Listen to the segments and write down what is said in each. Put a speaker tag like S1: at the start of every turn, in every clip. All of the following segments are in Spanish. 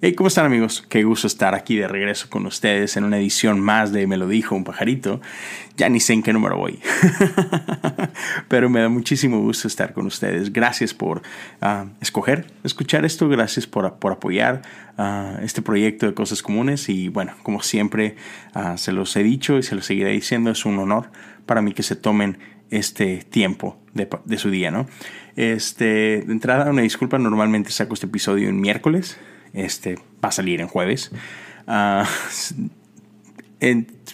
S1: Hey, ¿cómo están amigos? Qué gusto estar aquí de regreso con ustedes en una edición más de Me lo dijo un pajarito. Ya ni sé en qué número voy. Pero me da muchísimo gusto estar con ustedes. Gracias por ah, escoger, escuchar esto. Gracias por, por apoyar ah, este proyecto de Cosas Comunes. Y bueno, como siempre ah, se los he dicho y se los seguiré diciendo, es un honor para mí que se tomen este tiempo de, de su día, ¿no? Este, de entrada, una disculpa, normalmente saco este episodio en miércoles. Este va a salir en jueves. Uh,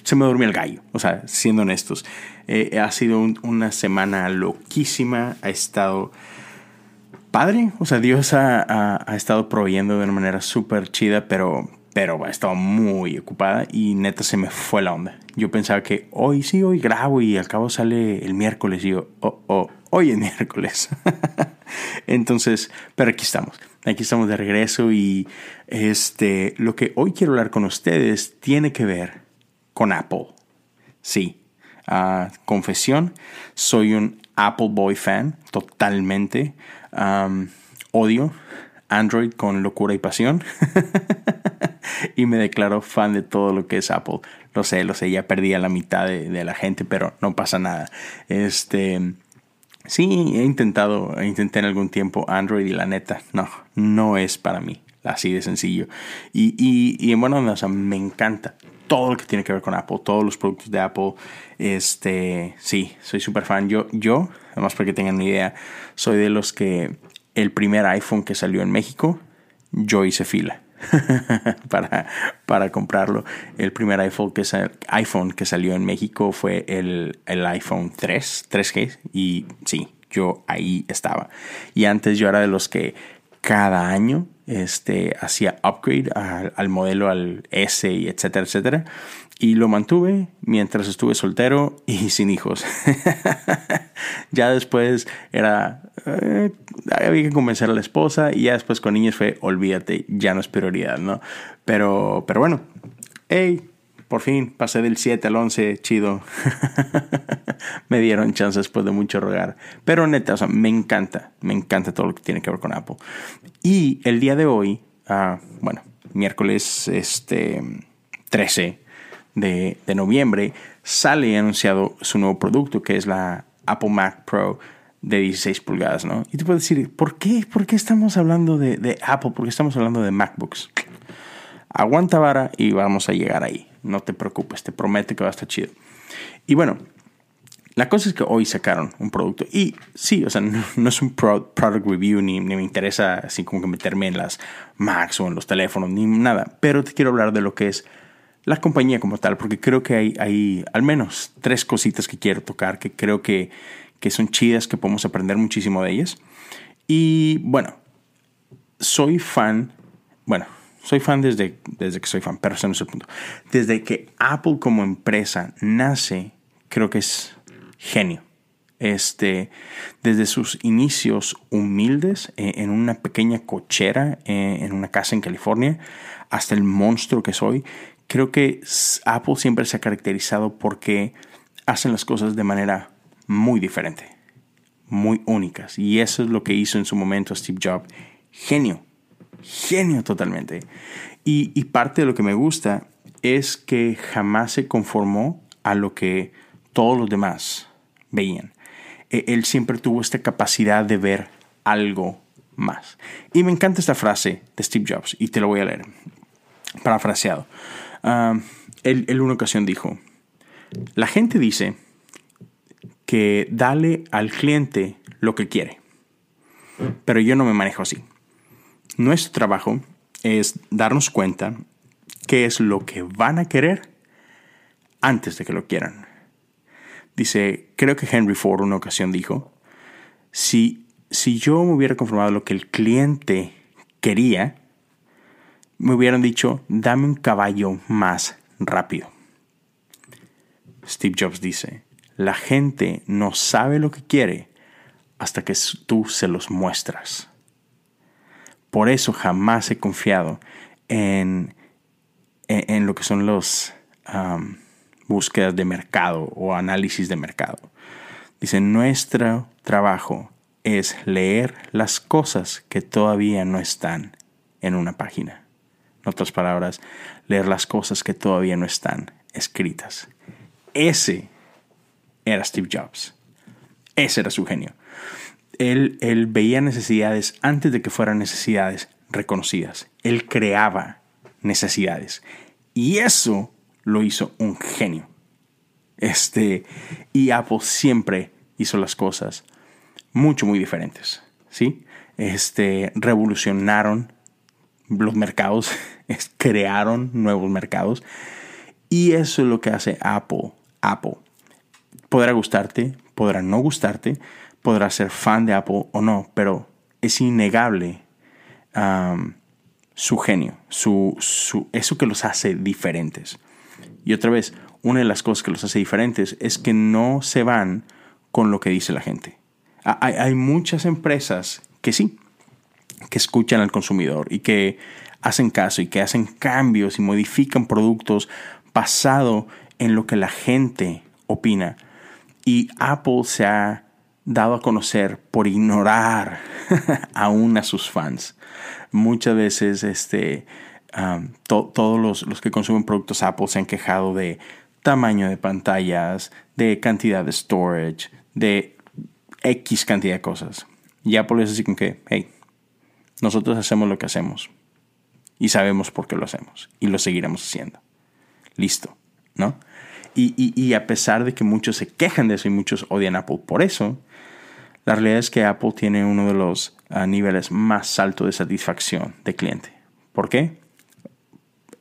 S1: se me durmió el gallo, o sea, siendo honestos. Eh, ha sido una semana loquísima, ha estado padre, o sea, Dios ha, ha, estado proveyendo de una manera súper chida, pero, pero ha estado muy ocupada y neta se me fue la onda. Yo pensaba que hoy sí, hoy grabo y al cabo sale el miércoles y yo, oh, oh, hoy es miércoles. Entonces, pero aquí estamos. Aquí estamos de regreso y este, lo que hoy quiero hablar con ustedes tiene que ver con Apple. Sí, uh, confesión, soy un Apple Boy fan totalmente. Odio Android con locura y pasión. y me declaro fan de todo lo que es Apple. Lo sé, lo sé, ya perdí a la mitad de, de la gente, pero no pasa nada. Este Sí, he intentado, intenté en algún tiempo Android y la neta, no, no es para mí, así de sencillo. Y, y, y bueno, o sea, me encanta todo lo que tiene que ver con Apple, todos los productos de Apple. Este, sí, soy súper fan. Yo, yo, además para que tengan una idea, soy de los que el primer iPhone que salió en México, yo hice fila. para, para comprarlo. El primer iPhone que, salió en México fue el, el iPhone 3, 3G, y sí, yo ahí estaba. Y antes yo era de los que cada año este, hacía upgrade al, al, modelo, al S y etcétera, etcétera. Y lo mantuve mientras estuve soltero y sin hijos. ya después era, eh, había que convencer a la esposa y ya después con niños fue, olvídate, ya no es prioridad, ¿no? Pero, pero bueno, hey, por fin pasé del 7 al 11, chido. me dieron chance después de mucho rogar. Pero neta, o sea, me encanta, me encanta todo lo que tiene que ver con Apple. Y el día de hoy, uh, bueno, miércoles este, 13 de, de noviembre, sale anunciado su nuevo producto, que es la Apple Mac Pro de 16 pulgadas, ¿no? Y te puedes decir, ¿por qué? ¿Por qué estamos hablando de, de Apple? ¿Por qué estamos hablando de MacBooks? Aguanta vara y vamos a llegar ahí. No te preocupes, te prometo que va a estar chido. Y bueno, la cosa es que hoy sacaron un producto. Y sí, o sea, no, es un product review, ni, ni, me interesa así como que meterme en las Macs o en los teléfonos, ni nada. Pero te quiero hablar de lo que es la compañía como tal, porque creo que hay, hay al menos tres cositas que quiero tocar, que creo que, que son chidas, que podemos aprender muchísimo de ellas. Y bueno, soy fan, bueno, soy fan desde, desde que soy fan, pero ese no es el punto. Desde que Apple como empresa nace, creo que es genio. Este, desde sus inicios humildes eh, en una pequeña cochera eh, en una casa en California hasta el monstruo que soy, creo que Apple siempre se ha caracterizado porque hacen las cosas de manera muy diferente, muy únicas. Y eso es lo que hizo en su momento Steve Jobs. Genio, genio totalmente. Y, parte de lo que me gusta es que jamás se conformó a lo que todos los demás veían. E, él siempre tuvo esta capacidad de ver algo más. Y me encanta esta frase de Steve Jobs, y te lo voy a leer, parafraseado. Uh, él, él una ocasión dijo, la gente dice que dale al cliente lo que quiere, pero yo no me manejo así. Nuestro trabajo es darnos cuenta qué es lo que van a querer antes de que lo quieran. Dice, creo que Henry Ford una ocasión dijo, si, si yo me hubiera conformado lo que el cliente quería, me hubieran dicho, dame un caballo más rápido. Steve Jobs dice, la gente no sabe lo que quiere hasta que tú se los muestras. Por eso jamás he confiado en, en, lo que son los búsquedas de mercado o análisis de mercado. Dice, nuestro trabajo es leer las cosas que todavía no están en una página. Otras palabras, leer las cosas que todavía no están escritas. Ese era Steve Jobs. Ese era su genio. Él, él veía necesidades antes de que fueran necesidades reconocidas. Él creaba necesidades. Y eso lo hizo un genio. Este, y Apple siempre hizo las cosas mucho, muy diferentes. ¿sí? Este, revolucionaron los mercados, crearon nuevos mercados. Y eso es lo que hace Apple. Apple. Podrá gustarte, podrá no gustarte, podrá ser fan de Apple o no, pero es innegable su genio, su, su, eso que los hace diferentes. Y otra vez, una de las cosas que los hace diferentes es que no se van con lo que dice la gente. Hay muchas empresas que sí, que escuchan al consumidor y que hacen caso y que hacen cambios y modifican productos basado en lo que la gente opina. Y Apple se ha dado a conocer por ignorar aún a sus fans. Muchas veces este, todos los, los, que consumen productos Apple se han quejado de tamaño de pantallas, de cantidad de storage, de X cantidad de cosas. Y Apple es así como que, hey, nosotros hacemos lo que hacemos y sabemos por qué lo hacemos y lo seguiremos haciendo. Listo, ¿no? Y, y, a pesar de que muchos se quejan de eso y muchos odian Apple por eso, la realidad es que Apple tiene uno de los ah, niveles más altos de satisfacción de cliente. ¿Por qué?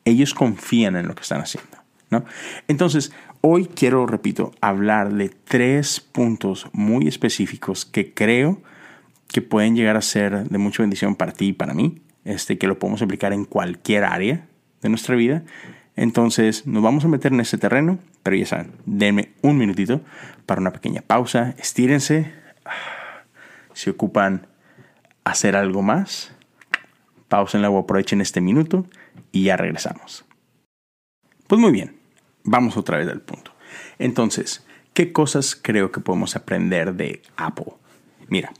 S1: Ellos confían en lo que están haciendo. ¿no? Entonces, hoy quiero, repito, hablar de tres puntos muy específicos que creo que pueden llegar a ser de mucha bendición para ti y para mí, este, que lo podemos aplicar en cualquier área de nuestra vida. Entonces nos vamos a meter en ese terreno, pero ya saben, denme un minutito para una pequeña pausa, estírense, si ocupan hacer algo más, pausen o aprovechen este minuto y ya regresamos. Pues muy bien, vamos otra vez al punto. Entonces, ¿qué cosas creo que podemos aprender de Apple? Mira,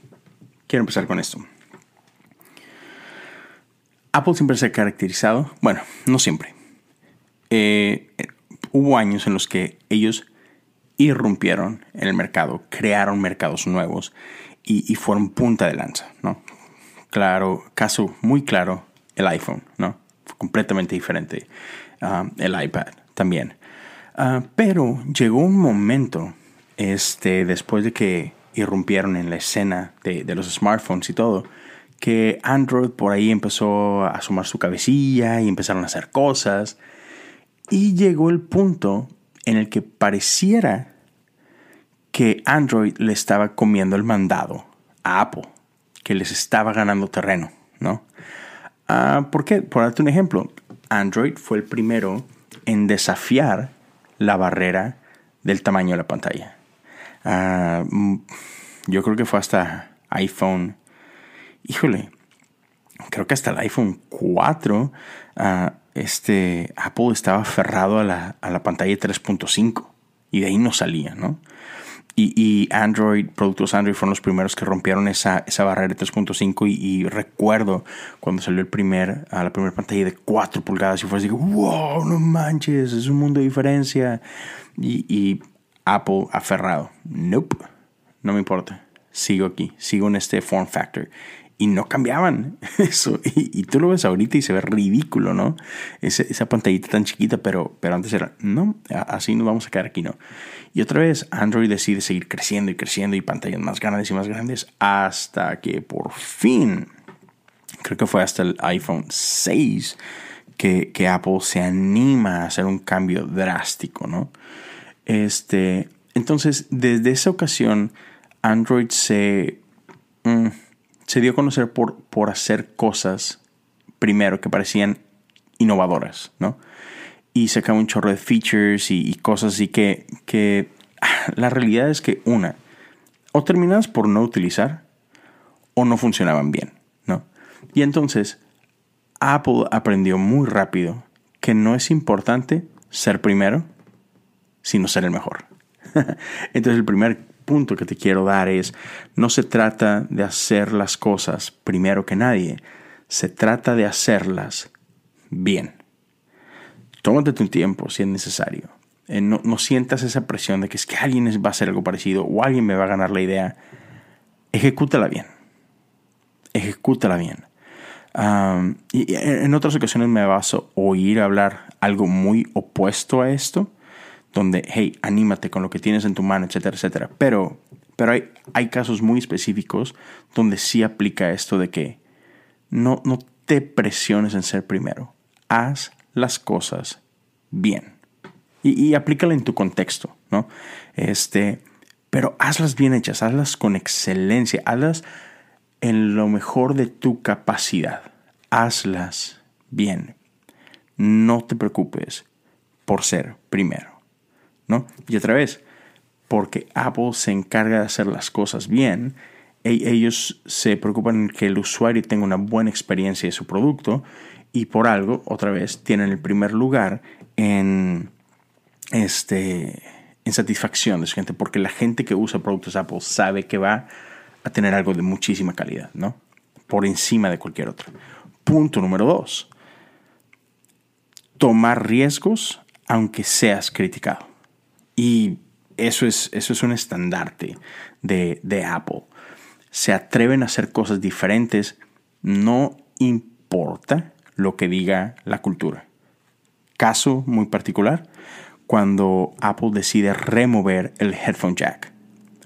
S1: quiero empezar con esto. Apple siempre se ha caracterizado, bueno, no siempre. Eh, hubo años en los que ellos irrumpieron en el mercado, crearon mercados nuevos y, fueron punta de lanza, ¿no? Claro, caso muy claro, el iPhone, ¿no? completamente diferente. Ah, el iPad también. Ah, pero llegó un momento, este, después de que irrumpieron en la escena de, los smartphones y todo, que Android por ahí empezó a asomar su cabecilla y empezaron a hacer cosas. Y llegó el punto en el que pareciera que Android le estaba comiendo el mandado a Apple, que les estaba ganando terreno, ¿no? Ah, ¿Por qué? Por darte un ejemplo, Android fue el primero en desafiar la barrera del tamaño de la pantalla. Ah, mm, yo creo que fue hasta iPhone. Híjole, creo que hasta el iPhone 4 ah, este, Apple estaba aferrado a la, a la pantalla 3.5 y de ahí no salía, ¿no? Y, Android, productos Android fueron los primeros que rompieron esa, esa barrera de 3.5 y, recuerdo cuando salió el primer, a la primera pantalla de 4 pulgadas y fue así, wow, no manches, es un mundo de diferencia. Y, y Apple aferrado, nope, no me importa, sigo aquí, sigo en este form factor y no cambiaban eso. Y, tú lo ves ahorita y se ve ridículo, ¿no? esa pantallita tan chiquita, pero, pero antes era, no, así nos vamos a quedar aquí, ¿no? Y otra vez Android decide seguir creciendo y creciendo y pantallas más grandes y más grandes hasta que por fin, creo que fue hasta el iPhone 6, que, Apple se anima a hacer un cambio drástico, ¿no? Este, entonces, desde esa ocasión, Android se... Mm, se dio a conocer por, por hacer cosas, primero, que parecían innovadoras, ¿no? Y sacaba un chorro de features y, cosas así que, que la realidad es que una, o terminabas por no utilizar o no funcionaban bien, ¿no? Y entonces Apple aprendió muy rápido que no es importante ser primero, sino ser el mejor. entonces el primer que te quiero dar es, no se trata de hacer las cosas primero que nadie, se trata de hacerlas bien. Tómate tu tiempo si es necesario. Eh, no, no, sientas esa presión de que es que alguien va a hacer algo parecido o alguien me va a ganar la idea. Ejecútala bien. Ejecútala bien. y en otras ocasiones me vas a oír hablar algo muy opuesto a esto, donde, hey, anímate con lo que tienes en tu mano, etcétera, etcétera. Pero, pero hay, hay casos muy específicos donde sí aplica esto de que no, no te presiones en ser primero. Haz las cosas bien. Y, y aplícala en tu contexto, ¿no? Este, pero hazlas bien hechas, hazlas con excelencia, hazlas en lo mejor de tu capacidad. Hazlas bien. No te preocupes por ser primero. ¿No? Y otra vez, porque Apple se encarga de hacer las cosas bien, e-, ellos se preocupan que el usuario tenga una buena experiencia de su producto y por algo, otra vez, tienen el primer lugar en, este, en satisfacción de su gente, porque la gente que usa productos Apple sabe que va a tener algo de muchísima calidad, ¿no? Por encima de cualquier otro. Punto número dos. Tomar riesgos aunque seas criticado. Y eso es, eso es un estandarte de, de Apple. Se atreven a hacer cosas diferentes, no importa lo que diga la cultura. Caso muy particular, cuando Apple decide remover el headphone jack,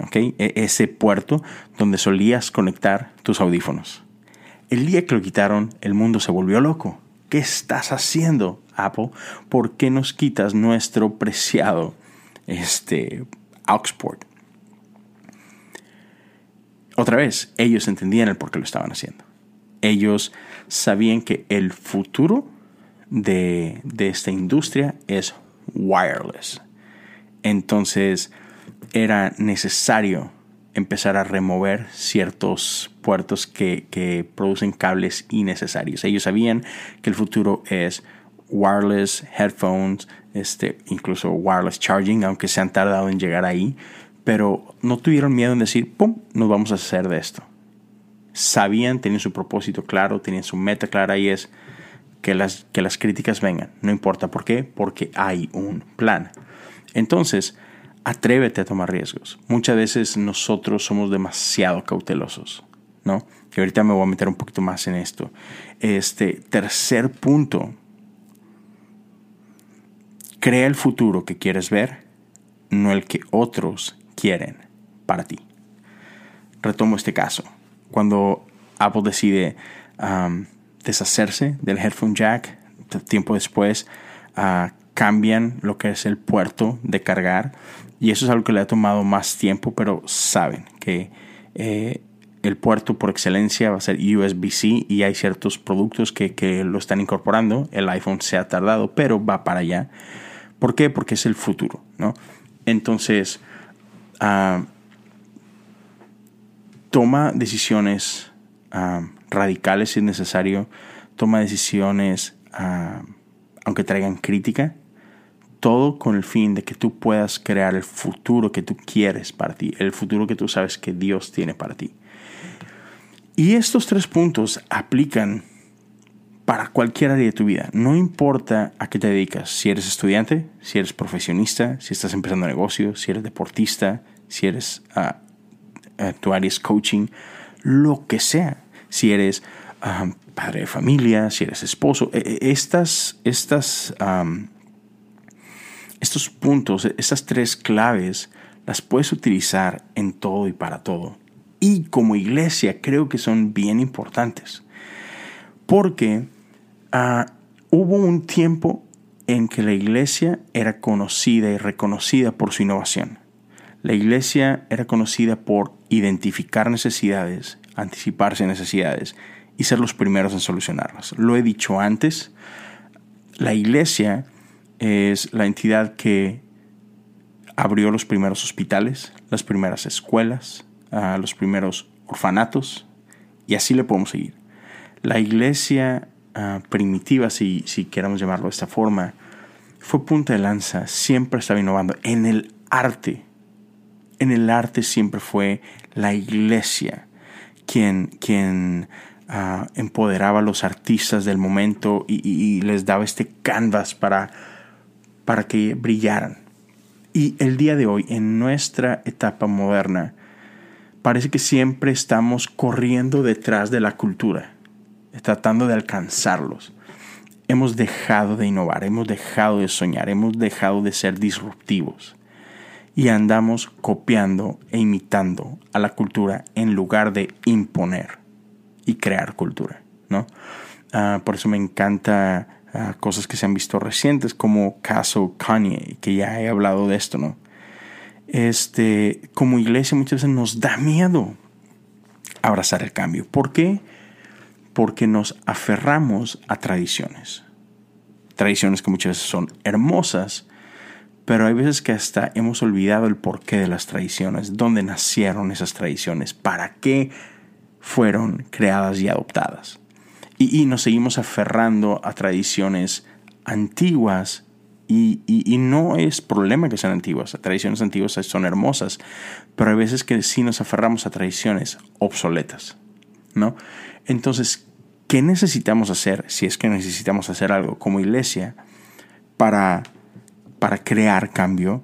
S1: ¿okay? E, ese puerto donde solías conectar tus audífonos. El día que lo quitaron, el mundo se volvió loco. ¿Qué estás haciendo, Apple? ¿Por qué nos quitas nuestro preciado este, Oxford. Otra vez, ellos entendían el por qué lo estaban haciendo. Ellos sabían que el futuro de, de esta industria es wireless. Entonces era necesario empezar a remover ciertos puertos que, que, producen cables innecesarios. Ellos sabían que el futuro es wireless headphones, este, incluso wireless charging, aunque se han tardado en llegar ahí, pero no tuvieron miedo en decir, ¡pum!, nos vamos a hacer de esto. Sabían, tenían su propósito claro, tenían su meta clara y es que las, que las críticas vengan. No importa por qué, porque hay un plan. Entonces, atrévete a tomar riesgos. Muchas veces nosotros somos demasiado cautelosos, ¿no? Que ahorita me voy a meter un poquito más en esto. Este tercer punto Crea el futuro que quieres ver, no el que otros quieren para ti. Retomo este caso. Cuando Apple decide um, deshacerse del headphone jack, tiempo después uh, cambian lo que es el puerto de cargar y eso es algo que le ha tomado más tiempo, pero saben que eh, el puerto por excelencia va a ser USB-C y hay ciertos productos que, que, lo están incorporando. El iPhone se ha tardado, pero va para allá. ¿Por qué? Porque es el futuro, ¿no? Entonces, ah, toma decisiones ah, radicales si es necesario, toma decisiones ah, aunque traigan crítica, todo con el fin de que tú puedas crear el futuro que tú quieres para ti, el futuro que tú sabes que Dios tiene para ti. Y estos tres puntos aplican para cualquier área de tu vida. No importa a qué te dedicas. Si eres estudiante, si eres profesionista, si estás empezando negocio, si eres deportista, si eres uh, tu área es coaching, lo que sea. Si eres ah, padre de familia, si eres esposo, e, e, estas, estas, estos puntos, estas tres claves, las puedes utilizar en todo y para todo. Y como iglesia creo que son bien importantes. Porque Ah, hubo un tiempo en que la iglesia era conocida y reconocida por su innovación. La iglesia era conocida por identificar necesidades, anticiparse necesidades y ser los primeros en solucionarlas. Lo he dicho antes, la iglesia es la entidad que abrió los primeros hospitales, las primeras escuelas, ah, los primeros orfanatos y así le podemos seguir. La iglesia Ah, primitiva, si, si queramos llamarlo de esta forma, fue punta de lanza, siempre estaba innovando en el arte, En el arte siempre fue la iglesia quien, quien ah, empoderaba a los artistas del momento y, les daba este canvas para, para que brillaran. Y el día de hoy, en nuestra etapa moderna, parece que siempre estamos corriendo detrás de la cultura, tratando de alcanzarlos. Hemos dejado de innovar, hemos dejado de soñar, hemos dejado de ser disruptivos y andamos copiando e imitando a la cultura en lugar de imponer y crear cultura, ¿no? Ah, por eso me encanta ah, cosas que se han visto recientes como caso Kanye, que ya he hablado de esto, ¿no? Este, como iglesia muchas veces nos da miedo abrazar el cambio. ¿Por qué? Porque nos aferramos a tradiciones. Tradiciones que muchas veces son hermosas, pero hay veces que hasta hemos olvidado el porqué de las tradiciones, dónde nacieron esas tradiciones, para qué fueron creadas y adoptadas. Y, nos seguimos aferrando a tradiciones antiguas y, y, no es problema que sean antiguas, tradiciones antiguas son hermosas, pero hay veces que sí nos aferramos a tradiciones obsoletas, ¿no? Entonces, ¿qué necesitamos hacer, si es que necesitamos hacer algo como iglesia, para para crear cambio,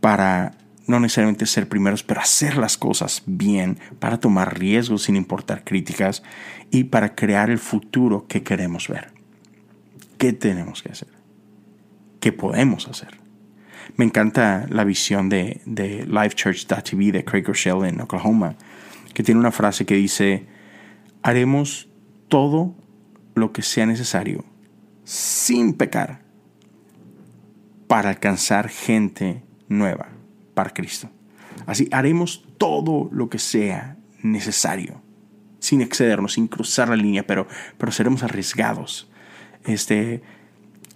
S1: para no necesariamente ser primeros, pero hacer las cosas bien, para tomar riesgos sin importar críticas y para crear el futuro que queremos ver. ¿Qué tenemos que hacer? ¿Qué podemos hacer? Me encanta la visión de, de LifeChurch.tv de Craig Rochelle en Oklahoma, que tiene una frase que dice, haremos todo lo que sea necesario sin pecar para alcanzar gente nueva para Cristo. Así haremos todo lo que sea necesario, sin excedernos, sin cruzar la línea, pero, pero seremos arriesgados. Este,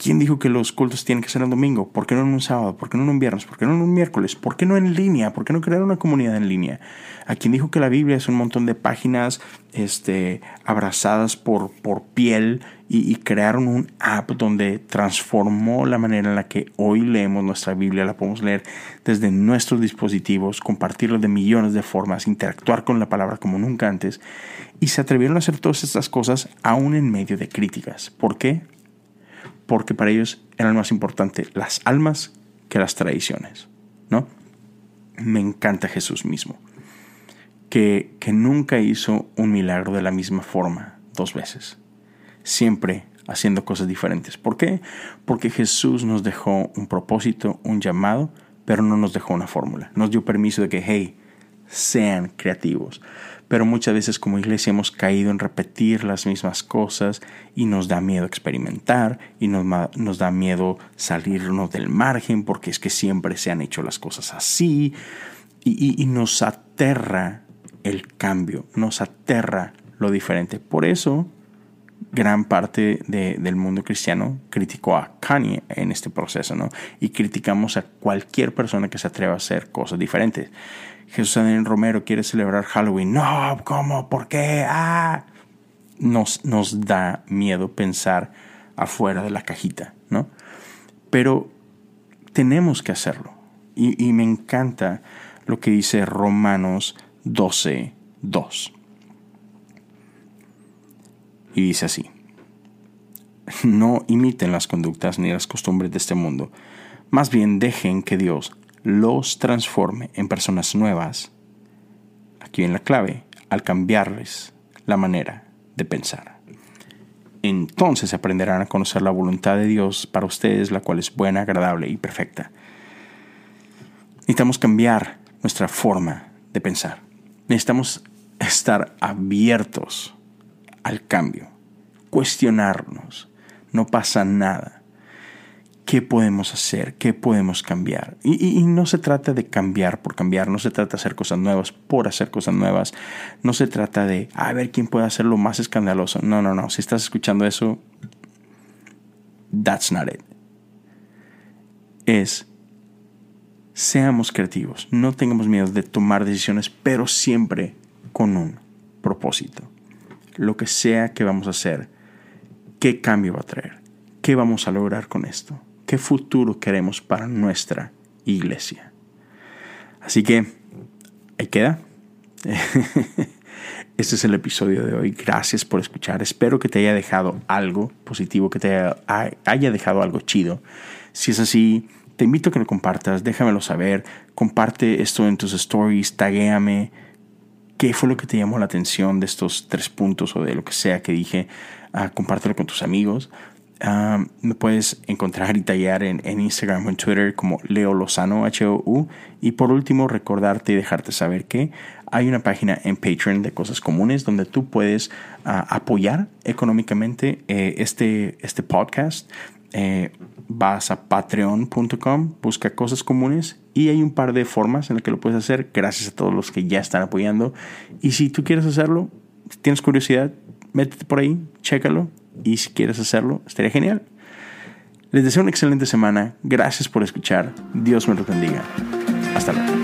S1: ¿Quién dijo que los cultos tienen que ser el domingo? ¿Por qué no en un sábado? ¿Por qué no en un viernes? ¿Por qué no en un miércoles? ¿Por qué no en línea? ¿Por qué no crear una comunidad en línea? ¿A quién dijo que la Biblia es un montón de páginas este, abrazadas por, por piel y, crearon un app donde transformó la manera en la que hoy leemos nuestra Biblia? La podemos leer desde nuestros dispositivos, compartirlo de millones de formas, interactuar con la palabra como nunca antes. Y se atrevieron a hacer todas estas cosas aún en medio de críticas. ¿Por qué? Porque para ellos eran más importante las almas que las tradiciones, ¿no? Me encanta Jesús mismo, que, que nunca hizo un milagro de la misma forma dos veces, siempre haciendo cosas diferentes. ¿Por qué? Porque Jesús nos dejó un propósito, un llamado, pero no nos dejó una fórmula. Nos dio permiso de que, hey, sean creativos pero muchas veces como iglesia hemos caído en repetir las mismas cosas y nos da miedo experimentar y nos, da miedo salirnos del margen porque es que siempre se han hecho las cosas así y, nos aterra el cambio, nos aterra lo diferente. Por eso gran parte del mundo cristiano criticó a Kanye en este proceso, ¿no? Y criticamos a cualquier persona que se atreva a hacer cosas diferentes. Jesús Daniel Romero quiere celebrar Halloween. No, ¿cómo? ¿Por qué? Ah. Nos, nos da miedo pensar afuera de la cajita, ¿no? Pero tenemos que hacerlo. Y, y me encanta lo que dice Romanos 12, 2. Y dice así, no imiten las conductas ni las costumbres de este mundo, más bien dejen que Dios los transforme en personas nuevas, aquí en la clave, al cambiarles la manera de pensar. Entonces aprenderán a conocer la voluntad de Dios para ustedes, la cual es buena, agradable y perfecta. Necesitamos cambiar nuestra forma de pensar. Necesitamos estar abiertos al cambio, cuestionarnos. No pasa nada qué podemos hacer, qué podemos cambiar. Y, no se trata de cambiar por cambiar, no se trata de hacer cosas nuevas por hacer cosas nuevas, no se trata de a ver quién puede hacerlo más escandaloso. No, no, no, si estás escuchando eso, that's not it. Es, seamos creativos, no tengamos miedo de tomar decisiones, pero siempre con un propósito. Lo que sea que vamos a hacer, ¿qué cambio va a traer? ¿Qué vamos a lograr con esto? qué futuro queremos para nuestra iglesia. Así que ahí queda. Este es el episodio de hoy. Gracias por escuchar. Espero que te haya dejado algo positivo, que te haya, dejado algo chido. Si es así, te invito a que lo compartas, déjamelo saber. Comparte esto en tus stories, taguéame. ¿Qué fue lo que te llamó la atención de estos tres puntos o de lo que sea que dije? Uh, compártelo con tus amigos. Ah, me puedes encontrar y tallar en, Instagram o en Twitter como Leo Lozano, H-O-U. Y por último, recordarte y dejarte saber que hay una página en Patreon de cosas comunes donde tú puedes ah, apoyar económicamente eh, este, este podcast. Eh, vas a patreon.com, busca cosas comunes y hay un par de formas en las que lo puedes hacer gracias a todos los que ya están apoyando. Y si tú quieres hacerlo, si tienes curiosidad, métete por ahí, chécalo y si quieres hacerlo, estaría genial. Les deseo una excelente semana. Gracias por escuchar. Dios me lo bendiga. Hasta luego.